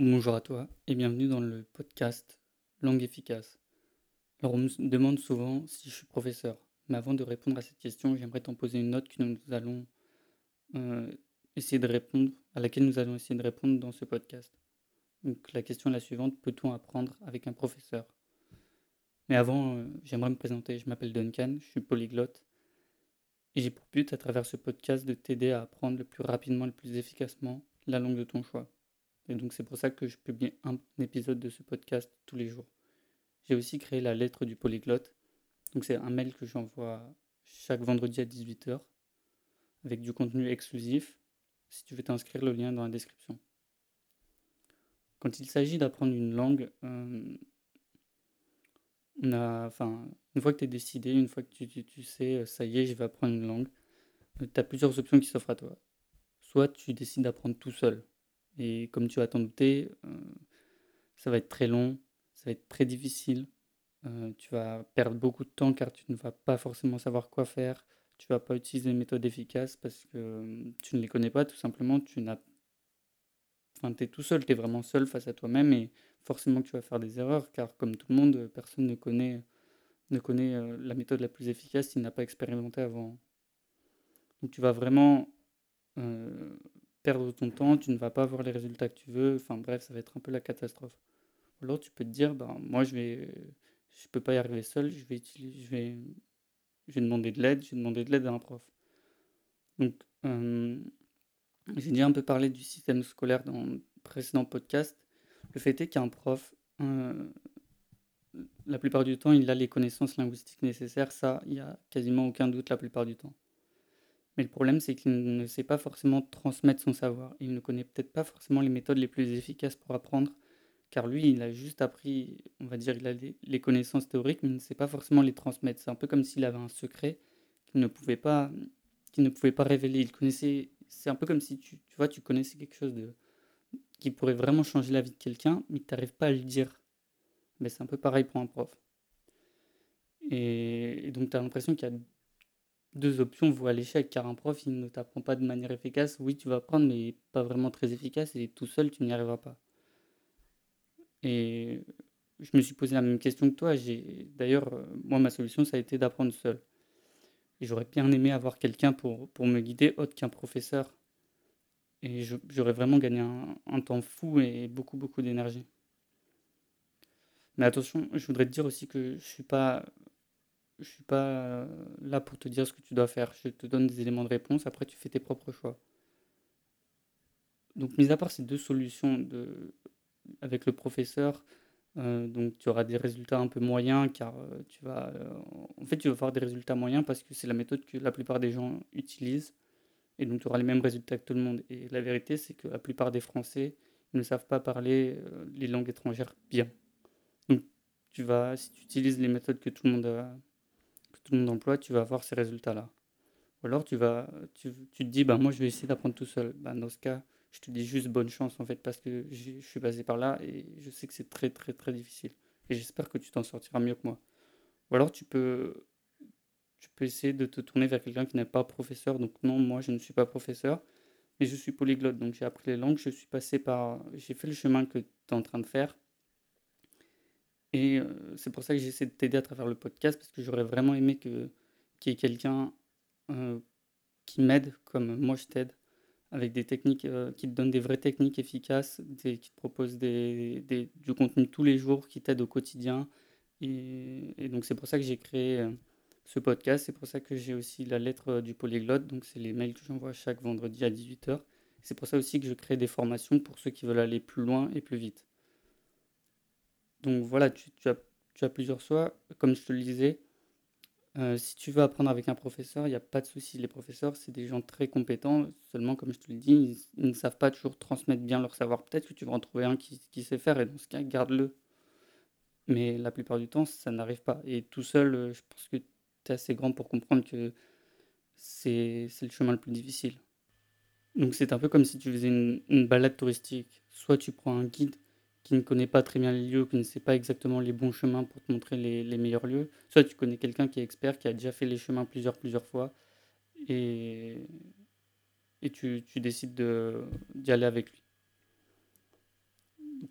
Bonjour à toi et bienvenue dans le podcast Langue efficace. Alors on me demande souvent si je suis professeur, mais avant de répondre à cette question, j'aimerais t'en poser une autre que nous allons euh, essayer de répondre, à laquelle nous allons essayer de répondre dans ce podcast. Donc la question est la suivante, peut-on apprendre avec un professeur? Mais avant, euh, j'aimerais me présenter, je m'appelle Duncan, je suis polyglotte et j'ai pour but à travers ce podcast de t'aider à apprendre le plus rapidement et le plus efficacement la langue de ton choix. Et donc c'est pour ça que je publie un épisode de ce podcast tous les jours. J'ai aussi créé la lettre du polyglotte. Donc c'est un mail que j'envoie chaque vendredi à 18h avec du contenu exclusif. Si tu veux t'inscrire, le lien est dans la description. Quand il s'agit d'apprendre une langue, euh, on a, enfin, une fois que tu es décidé, une fois que tu, tu, sais, euh, ça y est, je vais apprendre une langue, euh, tu as plusieurs options qui s'offrent à toi. Soit tu décides d'apprendre tout seul, et comme tu vas t'en douter, euh, ça va être très long, ça va être très difficile. Euh, tu vas perdre beaucoup de temps car tu ne vas pas forcément savoir quoi faire. Tu vas pas utiliser des méthodes efficaces parce que euh, tu ne les connais pas tout simplement. Tu n'as Enfin, es tout seul, tu es vraiment seul face à toi-même et forcément que tu vas faire des erreurs car comme tout le monde, personne ne connaît, ne connaît la méthode la plus efficace s'il n'a pas expérimenté avant. Donc tu vas vraiment perdre ton temps, tu ne vas pas avoir les résultats que tu veux, enfin bref, ça va être un peu la catastrophe. alors tu peux te dire, ben, moi je vais, je peux pas y arriver seul, je vais, utiliser, je vais, je vais demander de l'aide, je vais demander de l'aide à un prof. Donc, euh, j'ai déjà un peu parlé du système scolaire dans le précédent podcast. Le fait est qu'un prof, euh, la plupart du temps, il a les connaissances linguistiques nécessaires, ça, il n'y a quasiment aucun doute la plupart du temps. Mais le problème, c'est qu'il ne sait pas forcément transmettre son savoir. Il ne connaît peut-être pas forcément les méthodes les plus efficaces pour apprendre, car lui, il a juste appris, on va dire, il a les connaissances théoriques, mais il ne sait pas forcément les transmettre. C'est un peu comme s'il avait un secret qu'il ne pouvait pas, révéler. Il connaissait, c'est un peu comme si tu, tu vois, tu connaissais quelque chose de, qui pourrait vraiment changer la vie de quelqu'un, mais tu n'arrives pas à le dire. Mais c'est un peu pareil pour un prof. Et, et donc tu as l'impression qu'il y a deux options vont à l'échec car un prof il ne t'apprend pas de manière efficace. Oui, tu vas apprendre, mais pas vraiment très efficace et tout seul tu n'y arriveras pas. Et je me suis posé la même question que toi. J'ai d'ailleurs euh, moi ma solution ça a été d'apprendre seul. J'aurais bien aimé avoir quelqu'un pour, pour me guider autre qu'un professeur. Et j'aurais vraiment gagné un, un, temps fou et beaucoup beaucoup d'énergie. Mais attention, je voudrais te dire aussi que je suis pas je suis pas euh, là pour te dire ce que tu dois faire. Je te donne des éléments de réponse, après tu fais tes propres choix. Donc, mis à part ces deux solutions avec le professeur, euh, donc tu auras des résultats un peu moyens car euh, tu vas en fait tu vas avoir des résultats moyens parce que c'est la méthode que la plupart des gens utilisent et donc tu auras les mêmes résultats que tout le monde et la vérité c'est que la plupart des Français ne savent pas parler les langues étrangères bien donc tu vas si tu utilises les méthodes que tout le monde a, monde emploie, tu vas avoir ces résultats-là. Ou alors tu vas, tu, tu, te dis, bah, moi je vais essayer d'apprendre tout seul. Bah, dans ce cas, je te dis juste bonne chance en fait, parce que je suis basé par là et je sais que c'est très très très difficile. Et j'espère que tu t'en sortiras mieux que moi. Ou alors tu peux, tu peux essayer de te tourner vers quelqu'un qui n'est pas professeur. Donc non, moi je ne suis pas professeur, mais je suis polyglotte. Donc j'ai appris les langues, je suis passé par, j'ai fait le chemin que tu es en train de faire. Et euh, c'est pour ça que j'essaie de t'aider à travers le podcast, parce que j'aurais vraiment aimé que, qu'il y ait quelqu'un euh, qui m'aide, comme moi je t'aide, avec des techniques, euh, qui te donne des vraies techniques efficaces, qui te propose des, des, du contenu tous les jours, qui t'aide au quotidien. Et, et donc c'est pour ça que j'ai créé ce podcast, c'est pour ça que j'ai aussi la lettre du polyglotte, donc c'est les mails que j'envoie chaque vendredi à 18h. C'est pour ça aussi que je crée des formations pour ceux qui veulent aller plus loin et plus vite. Donc voilà, tu, as, plusieurs choix. Comme je te le disais, euh, si tu veux apprendre avec un professeur, il n'y a pas de souci. Les professeurs, c'est des gens très compétents. Seulement, comme je te le dis, ils, ne savent pas toujours transmettre bien leur savoir. Peut-être que tu vas en trouver un qui, sait faire, et dans ce cas, garde-le. Mais la plupart du temps, ça n'arrive pas. Et tout seul, euh, je pense que tu es assez grand pour comprendre que c'est le chemin le plus difficile. Donc c'est un peu comme si tu faisais une balade touristique. Soit tu prends un guide qui ne connaît pas très bien les lieux, qui ne sait pas exactement les bons chemins pour te montrer les, meilleurs lieux. Soit tu connais quelqu'un qui est expert, qui a déjà fait les chemins plusieurs, plusieurs fois, et, et tu, tu décides d'y aller avec lui.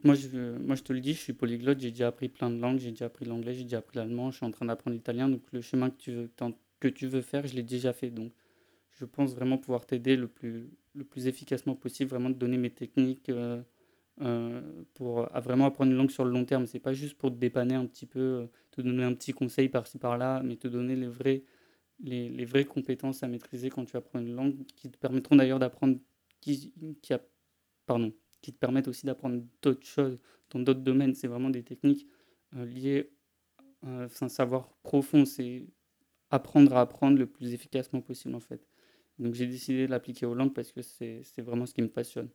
Moi je moi je te le dis, je suis polyglotte, j'ai déjà appris plein de langues, j'ai déjà appris l'anglais, j'ai déjà appris l'allemand, je suis en train d'apprendre l'italien, donc le chemin que tu veux que tu veux faire, je l'ai déjà fait, donc je pense vraiment pouvoir t'aider le plus le plus efficacement possible, vraiment te donner mes techniques, heu heu, pour vraiment apprendre une langue sur le long terme. C'est pas juste pour te dépanner un petit peu, heu, te donner un petit conseil par-ci par-là, mais te donner les vrais les les vraies compétences à maîtriser quand tu apprends une langue, qui te permettront d'ailleurs d'apprendre qui pardon, qui te permettent aussi d'apprendre d'autres choses dans d'autres domaines. C'est vraiment des techniques, heu, liées, c'est un savoir profond, c'est apprendre à apprendre le plus efficacement possible, en fait. Donc j'ai décidé de l'appliquer aux langues parce que c'est vraiment ce qui me passionne.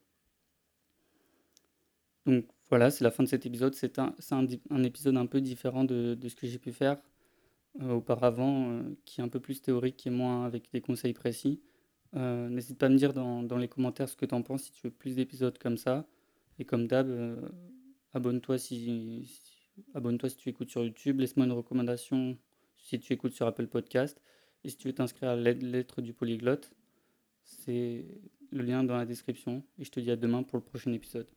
Donc voilà, c'est la fin de cet épisode. C'est un épisode un peu différent de ce que j'ai pu faire, heu, auparavant, heu, qui est un peu plus théorique et moins avec des conseils précis. Heu, n'hésite pas à me dire dans les commentaires ce que tu en penses, si tu veux plus d'épisodes comme ça et comme d'hab, abonne-toi si si abonne-toi si tu écoutes sur YouTube, laisse-moi une recommandation si tu écoutes sur Apple Podcast et si tu veux t'inscrire à l'aide lettre du polyglotte, c'est le lien dans la description et je te dis à demain pour le prochain épisode.